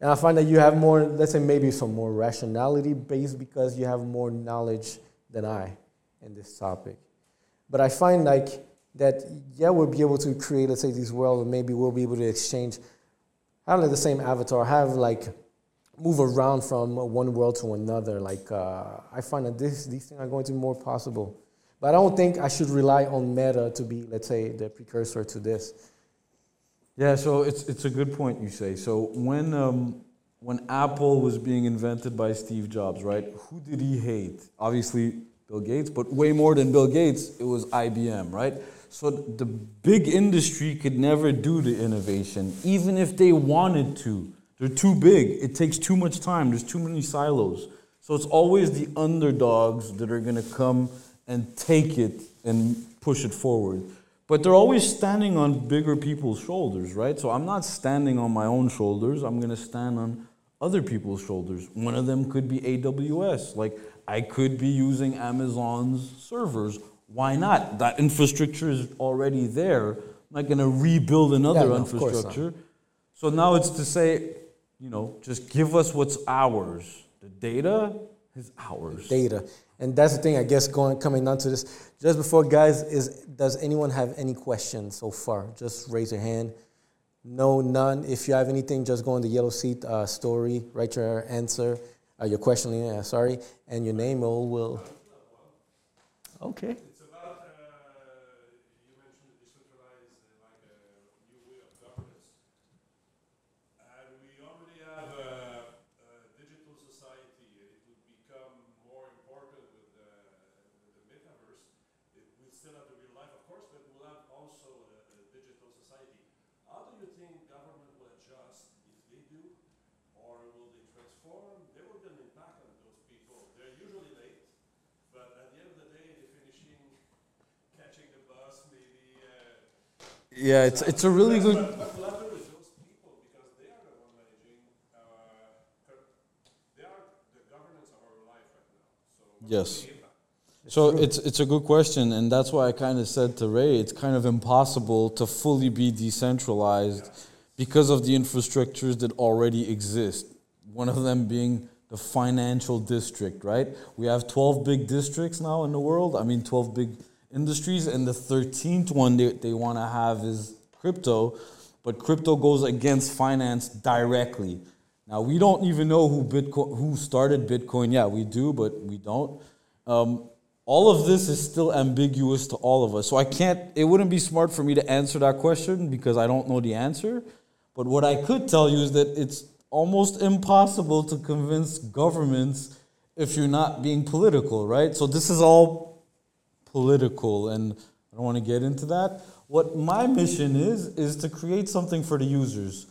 And I find that you have more, let's say maybe some more rationality based because you have more knowledge than I in this topic. But I find like that, yeah, we'll be able to create, let's say, these worlds, and maybe we'll be able to exchange, have like the same avatar, have like move around from one world to another. Like uh, I find that this, these things are going to be more possible. But I don't think I should rely on Meta to be, let's say, the precursor to this. Yeah, so it's it's a good point you say. So when um, when Apple was being invented by Steve Jobs, right? Who did he hate? Obviously Bill Gates, but way more than Bill Gates, it was IBM, right? So the big industry could never do the innovation, even if they wanted to. They're too big. It takes too much time. There's too many silos. So it's always the underdogs that are going to come and take it and push it forward. But they're always standing on bigger people's shoulders, right? So I'm not standing on my own shoulders. I'm going to stand on other people's shoulders. One of them could be AWS. Like I could be using Amazon's servers. Why not? That infrastructure is already there. I'm not going to rebuild another Yeah, no, infrastructure. So now it's to say, you know, just give us what's ours. The data is ours. data. And that's the thing, I guess, going coming down to this. Just before, guys, is does anyone have any questions so far? Just raise your hand. No, none. If you have anything, just go on the yellow seat uh, story, write your answer, uh, your question, sorry, and your name. Will will. Okay. It's about, uh, you mentioned decentralized, uh, like a new way of governance. And we already have a, a digital society. It would become more important with the, with the metaverse. It, we still have the real life, of course, but we'll have also a, a digital society. How do you think government will adjust if they do? Or will they transform? There will be an impact on those people. They're usually late. But at the end of the day, they're finishing catching the bus, maybe. Uh, Yeah, it's, it's a really good. What, what will happen with those people? Because they are the one managing. Uh, cur- they Uh, are the governance of our life right now. So what Yes. will be the impact? So it's it's a good question, and that's why I kind of said to Ray, it's kind of impossible to fully be decentralized because of the infrastructures that already exist. One of them being the financial district, right? We have 12 big districts now in the world. I mean, 12 big industries, and the 13th one they, they want to have is crypto, but crypto goes against finance directly. Now we don't even know who Bitcoin, who started Bitcoin. Yeah, we do, but we don't. Um, all of this is still ambiguous to all of us. So I can't. It wouldn't be smart for me to answer that question because I don't know the answer. But what I could tell you is that it's almost impossible to convince governments if you're not being political, right? So this is all political, and I don't want to get into that. What my mission is is to create something for the users.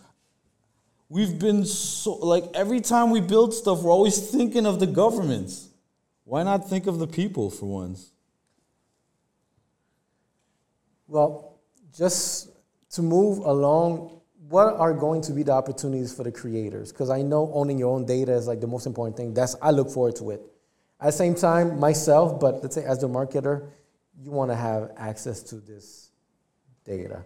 We've been so like every time we build stuff, we're always thinking of the governments. Why not think of the people for once? Well, just to move along, what are going to be the opportunities for the creators? Because I know owning your own data is like the most important thing. That's I look forward to it. At the same time, myself, but let's say as the marketer, you want to have access to this data.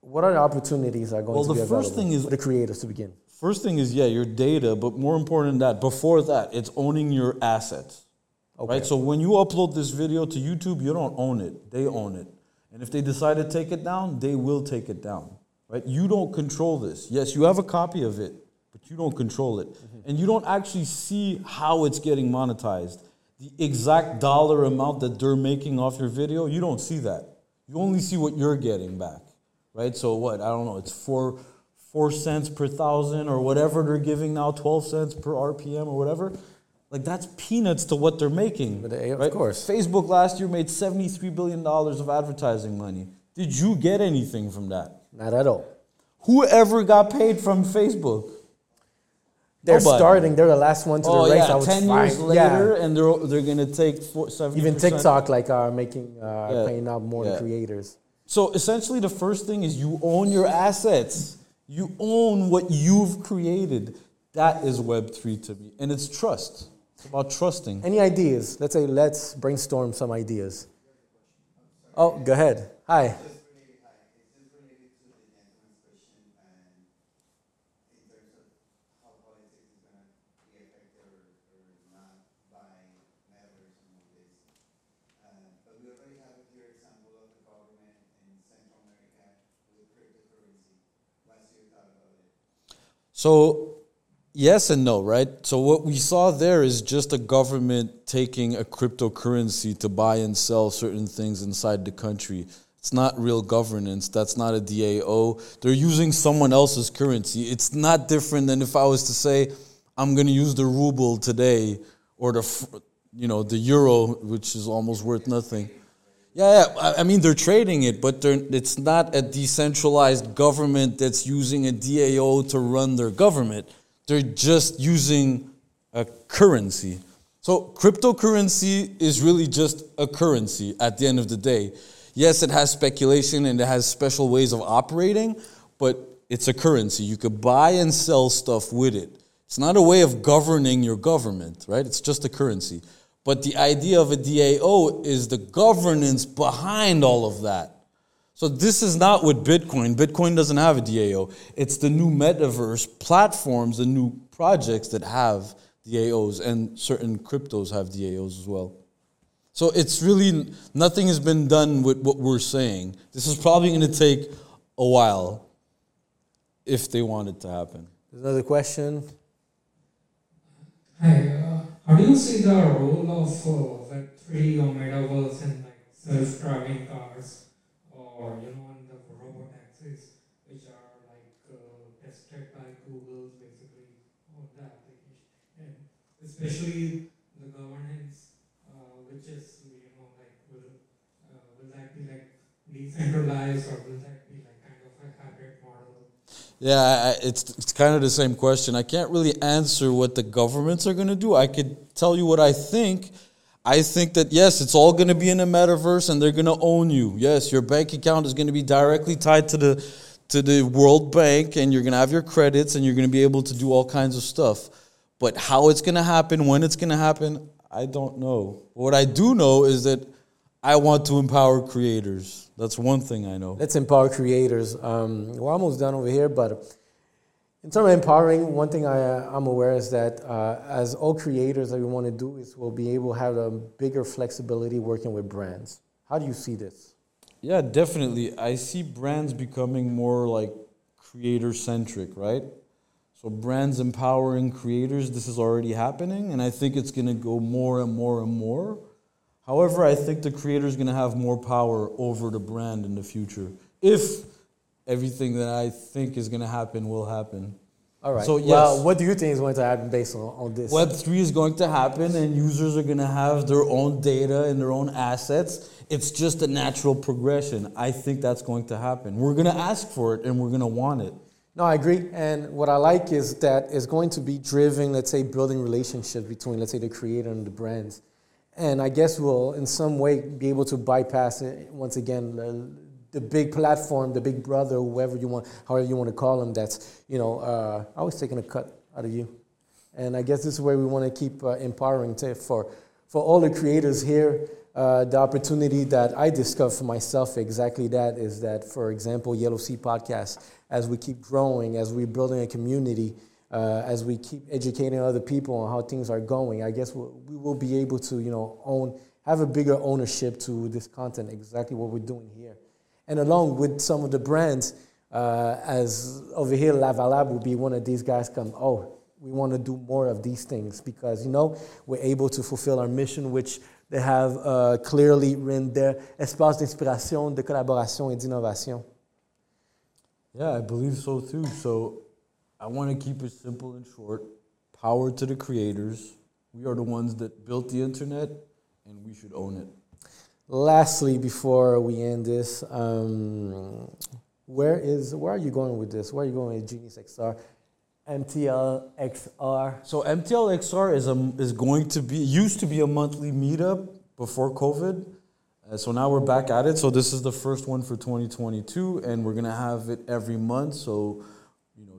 What are the opportunities that are going Well, to be the first available thing is- for the creators to begin? First thing is yeah, your data, but more important than that, before that, it's owning your assets. Okay. Right? So when you upload this video to YouTube, you don't own it. They own it. And if they decide to take it down, they will take it down. Right? You don't control this. Yes, you have a copy of it, but you don't control it. Mm-hmm. And you don't actually see how it's getting monetized. The exact dollar amount that they're making off your video, you don't see that. You only see what you're getting back. Right? So what? I don't know, it's four four cents per thousand or whatever they're giving now, 12 cents per RPM or whatever. Like that's peanuts to what they're making. But they- of right? course. Facebook last year made $73 billion of advertising money. Did you get anything from that? Not at all. Whoever got paid from Facebook? They're Nobody. starting. They're the last one to Oh the race. yeah, I was ten years later, Yeah. and they're they're gonna take four, 70 Even TikTok, like, are making, uh, Yeah. paying out more Yeah. creators. So essentially, the first thing is you own your assets. You own what you've created. That is Web three to me, and it's trust. It's about trusting. Any ideas? Let's say, let's brainstorm some ideas. Oh, go ahead. Hi, it's just related to the gentleman's question and in terms of how politics is gonna be affected or, or not by metaverse and all this. Uh, but we already have a clear example of the government in Central America with cryptocurrency. What's your thought about it? So, yes and no, right? So, what we saw there is just a government taking a cryptocurrency to buy and sell certain things inside the country. It's not real governance. That's not a DAO. They're using someone else's currency. It's not different than if I was to say, I'm going to use the ruble today or the, you know, the euro, which is almost worth nothing. Yeah, yeah. I- mean, they're trading it, but it's not a decentralized government that's using a DAO to run their government. They're just using a currency. So, cryptocurrency is really just a currency at the end of the day. Yes, it has speculation and it has special ways of operating, but it's a currency. You could buy and sell stuff with it. It's not a way of governing your government, right? It's just a currency. But the idea of a DAO is the governance behind all of that. So this is not with Bitcoin. Bitcoin doesn't have a DAO. It's the new metaverse platforms, the new projects that have DAOs, and certain cryptos have DAOs as well. So it's really nothing has been done with what we're saying. This is probably going to take a while if they want it to happen. There's another question. Hi, uh, how do you see the role of uh, Web3 or metaverse in like self-driving cars or you know in the robot taxis which are like uh, tested by Google basically on the application? And especially the governance uh, which is you know like will uh, will that be like decentralized or will that be like kind of a hybrid model? Yeah, it's it's kind of the same question. I can't really answer what the governments are going to do. I could tell you what I think. I think that yes, it's all going to be in a metaverse, and they're going to own you. Yes, your bank account is going to be directly tied to the to the World Bank, and you're going to have your credits, and you're going to be able to do all kinds of stuff. But how it's going to happen, when it's going to happen, I don't know. What I do know is that I want to empower creators. That's one thing I know. Let's empower creators. Um, we're almost done over here, but in terms of empowering, one thing I, I'm aware is that uh, as all creators that we want to do is we'll be able to have a bigger flexibility working with brands. How do you see this? Yeah, definitely. I see brands becoming more like creator centric, right? So brands empowering creators, this is already happening, and I think it's going to go more and more and more. However, I think the creator is going to have more power over the brand in the future if everything that I think is going to happen will happen. All right. So, well, what do you think is going to happen based on, on this? Web3 is going to happen, and users are going to have their own data and their own assets. It's just a natural progression. I think that's going to happen. We're going to ask for it, and we're going to want it. No, I agree. And what I like is that it's going to be driven, let's say, building relationships between, let's say, the creator and the brands. And I guess we'll, in some way, be able to bypass it once again. The, the big platform, the big brother, whoever you want, however you want to call them, that's, you know, uh, always taking a cut out of you. And I guess this is where we want to keep uh, empowering to, for, for all the creators here. Uh, the opportunity that I discovered for myself, exactly that, is that, for example, Yellow Seat Podcast, as we keep growing, as we're building a community, uh, as we keep educating other people on how things are going, I guess we'll, we will be able to, you know, own, have a bigger ownership to this content, exactly what we're doing here. And along with some of the brands, uh, as over here, Lavalab will be one of these guys come, oh, we want to do more of these things because, you know, we're able to fulfill our mission, which they have uh, clearly written there, espace d'inspiration, de collaboration et d'innovation. Yeah, I believe so too. So I want to keep it simple and short. Power to the creators. We are the ones that built the internet, and we should own it. Lastly, before we end this, um, where is where are you going with this? Where are you going with Genius XR? MTL XR. So MTL XR is a is going to be used to be a monthly meetup before COVID. Uh, so now we're back at it. So this is the first one for 2022, and we're gonna have it every month. So you know,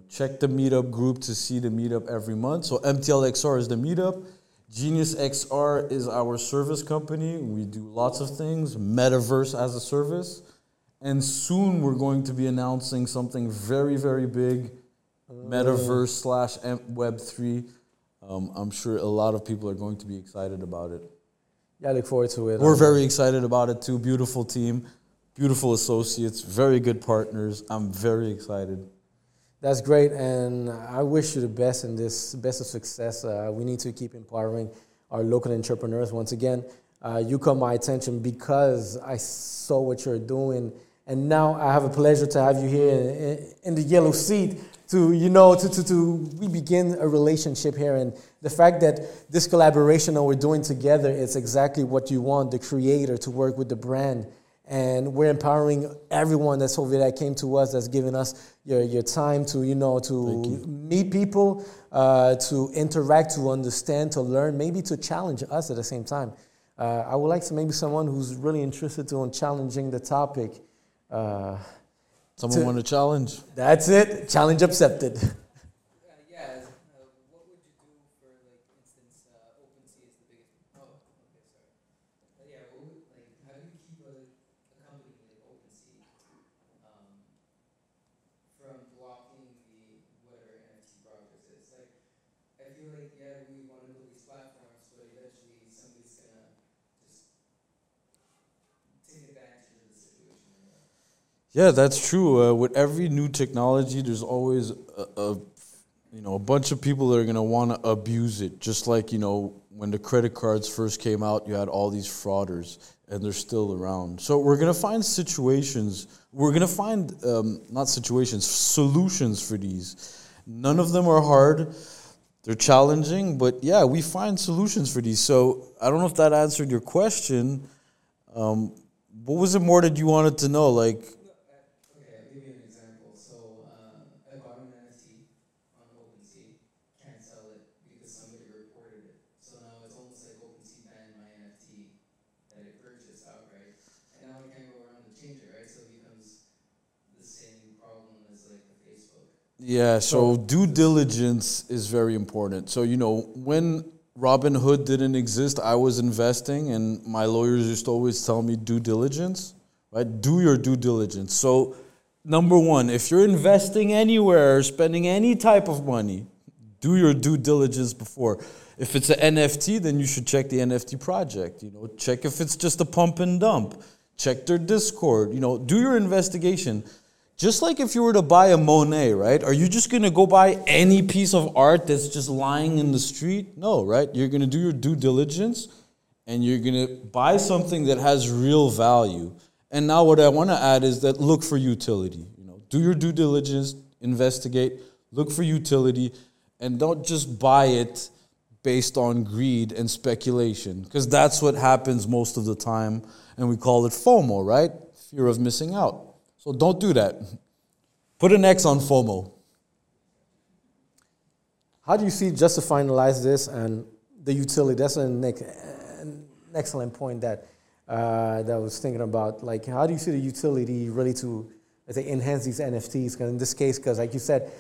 check the meetup group to see the meetup every month. So MTLXR is the meetup. Genius XR is our service company. We do lots of things, metaverse as a service. And soon we're going to be announcing something very, very big metaverse slash Web3. Um, I'm sure a lot of people are going to be excited about it. Yeah, I look forward to it. We're very excited about it too. Beautiful team, beautiful associates, very good partners. I'm very excited. That's great, and I wish you the best in this, best of success. Uh, we need to keep empowering our local entrepreneurs. Once again, uh, you caught my attention because I saw what you're doing, and now I have a pleasure to have you here in, in the yellow seat to you know to, to, to we begin a relationship here and the fact that this collaboration that we're doing together is exactly what you want the creator to work with the brand and we're empowering everyone that's over there that came to us that's given us your, your time to you know to meet people uh, to interact to understand to learn maybe to challenge us at the same time. Uh, i would like to maybe someone who's really interested to in challenging the topic uh, Someone To- want to challenge? that's it. Challenge accepted Uh, yeah, as, uh, what would you do for, like, instance, uh, OpenSea is the biggest, oh, okay, sorry. But yeah, what would, like, how do you keep a, a company like OpenSea, um, from blocking the, whatever NFT project is? Like, I feel like, yeah, we wanna build these platforms, but eventually somebody's gonna just take advantage of the situation. you know? Yeah, that's true. Uh, with every new technology, there's always a, a you know a bunch of people that are gonna want to abuse it. Just like you know when the credit cards first came out, you had all these frauders, and they're still around. So we're gonna find situations. We're gonna find um, not situations, solutions for these. None of them are hard. They're challenging, but yeah, we find solutions for these. So I don't know if that answered your question. Um, what was it more that you wanted to know? Like, Okay, I'll give you an example. So, uh, I bought an NFT on OpenSea, can't sell it because somebody reported it. So now it's almost like OpenSea banned my NFT that I purchased outright, and now I can't go around and change it, right? So it becomes the same problem as like the Facebook. Yeah, so due diligence is very important. So, you know, when Robinhood didn't exist, I was investing, and my lawyers used to always tell me due diligence, right? Do your due diligence. So, number one, if you're investing anywhere, spending any type of money, do your due diligence before. If it's an NFT, then you should check the NFT project. You know, check if it's just a pump and dump. Check their Discord. You know, do your investigation. Just like if you were to buy a Monet, right? Are you just gonna go buy any piece of art that's just lying in the street? No, right? You're gonna do your due diligence and you're gonna buy something that has real value. And now what I wanna add is that look for utility. You know, do your due diligence, investigate, look for utility, and don't just buy it based on greed and speculation. Because that's what happens most of the time, and we call it FOMO, right? Fear of missing out. So don't do that. Put an X on FOMO. How do you see just to finalize this and the utility? That's an, an excellent point that uh, that I was thinking about. Like, how do you see the utility really to, let's say, enhance these NFTs? Because in this case, because like you said,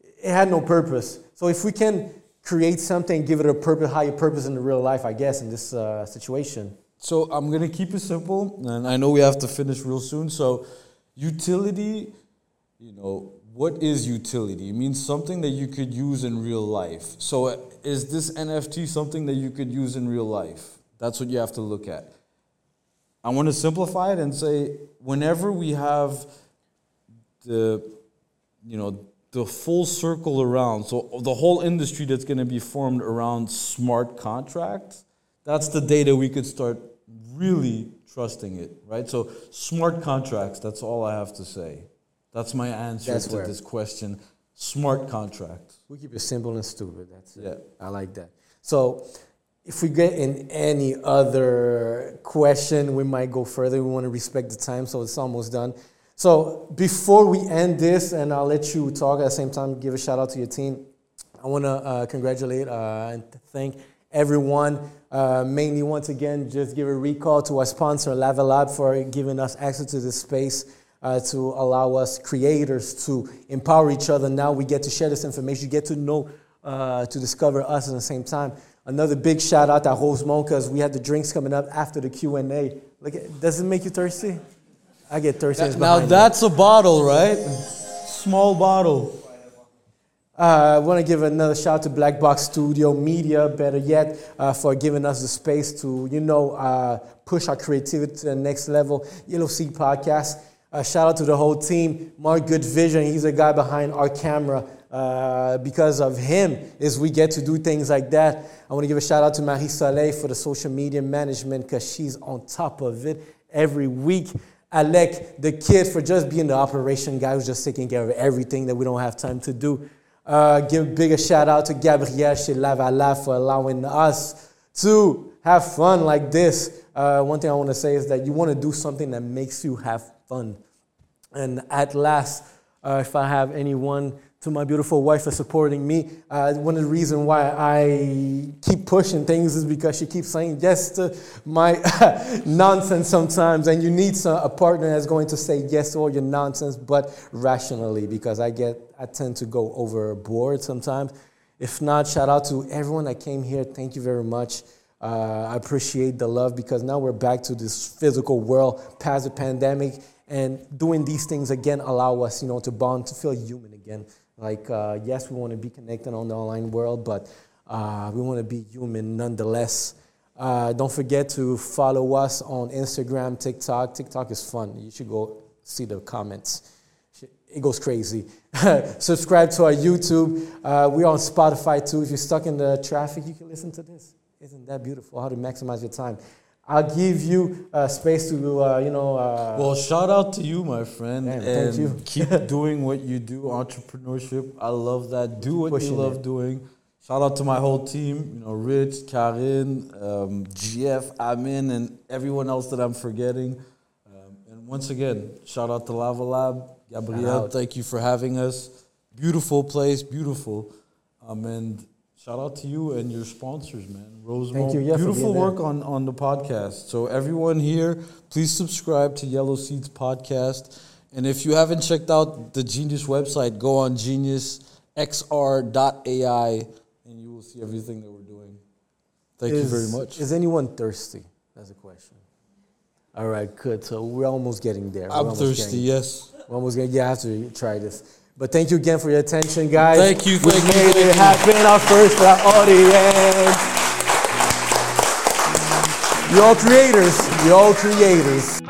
it had no purpose. So if we can create something, give it a purpose, higher purpose in the real life, I guess, in this uh, situation. So I'm gonna keep it simple, and I know we have to finish real soon. So, utility, you know, what is utility? It means something that you could use in real life. So, uh, is this NFT something that you could use in real life? That's what you have to look at. I want to simplify it and say, whenever we have the, you know, the full circle around, so the whole industry that's going to be formed around smart contracts, that's the day that we could start really trusting it, right? So smart contracts, that's all I have to say. That's my answer That's to where- this question. Smart contracts. We keep it simple and stupid. That's it. Yeah. I like that. So, if we get in any other question, we might go further. We want to respect the time, so it's almost done. So before we end this, and I'll let you talk at the same time, give a shout out to your team. I want to uh, congratulate uh, and thank everyone. Uh, mainly, once again, just give a recall to our sponsor, Lavalab, for giving us access to this space uh, to allow us creators to empower each other. Now we get to share this information, you get to know, uh, to discover us at the same time. Another big shout out to Rosemont because we had the drinks coming up after the Q and A. Look, at, does it make you thirsty? I get thirsty. it's now behind me. that's a bottle, right? Small bottle. Uh, I want to give another shout out to Black Box Studio Media, better yet, uh, for giving us the space to, you know, uh, push our creativity to the next level. Yellow Seat Podcast. Uh, shout out to the whole team. Mark Good Vision, he's the guy behind our camera. Uh, because of him, is we get to do things like that. I want to give a shout out to Marie Soleil for the social media management because she's on top of it every week. Alec, the kid, for just being the operation guy who's just taking care of everything that we don't have time to do. Uh, give a bigger shout out to Gabrielle Lavala for allowing us to have fun like this. Uh, one thing I want to say is that you want to do something that makes you have fun. And at last, uh, if I have anyone to my beautiful wife for supporting me, uh, one of the reasons why I keep pushing things is because she keeps saying yes to my nonsense sometimes. And you need some, a partner that's going to say yes to all your nonsense, but rationally, because I get, I tend to go overboard sometimes. If not, shout out to everyone that came here. Thank you very much. Uh, I appreciate the love because now we're back to this physical world past the pandemic, and doing these things again allow us, you know, to bond, to feel human again. Like, uh, yes, we want to be connected on the online world, but uh, we want to be human nonetheless. Uh, don't forget to follow us on Instagram, TikTok. TikTok is fun. You should go see the comments. It goes crazy. Subscribe to our YouTube. Uh, we're on Spotify too. If you're stuck in the traffic, you can listen to this. Isn't that beautiful? How to maximize your time. I'll give you uh, space to, uh, you know. Uh, Well, shout out to you, my friend, Damn, and thank you. keep doing what you do. Entrepreneurship, I love that. Do what you love it. doing. Shout out to my whole team. You know, Rich, Karin, um, GF, Amin, and everyone else that I'm forgetting. Um, and once again, shout out to Lava Lab, Gabrielle. Thank you for having us. Beautiful place, beautiful. Um, and shout out to you and your sponsors, man. Rosemont, you, yeah, beautiful there. work on, on the podcast. So everyone here, please subscribe to Yellow Seat's podcast. And if you haven't checked out the Genius website, go on geniusxr.ai and you will see everything that we're doing. Thank you very much. Is anyone thirsty? That's a question. All right, good. So we're almost getting there. I'm thirsty, yes. We're almost getting. Yeah, I have to try this. But thank you again for your attention, guys. Thank you, We thank you, made it happen. Our first our audience. You're all creators. You're all creators.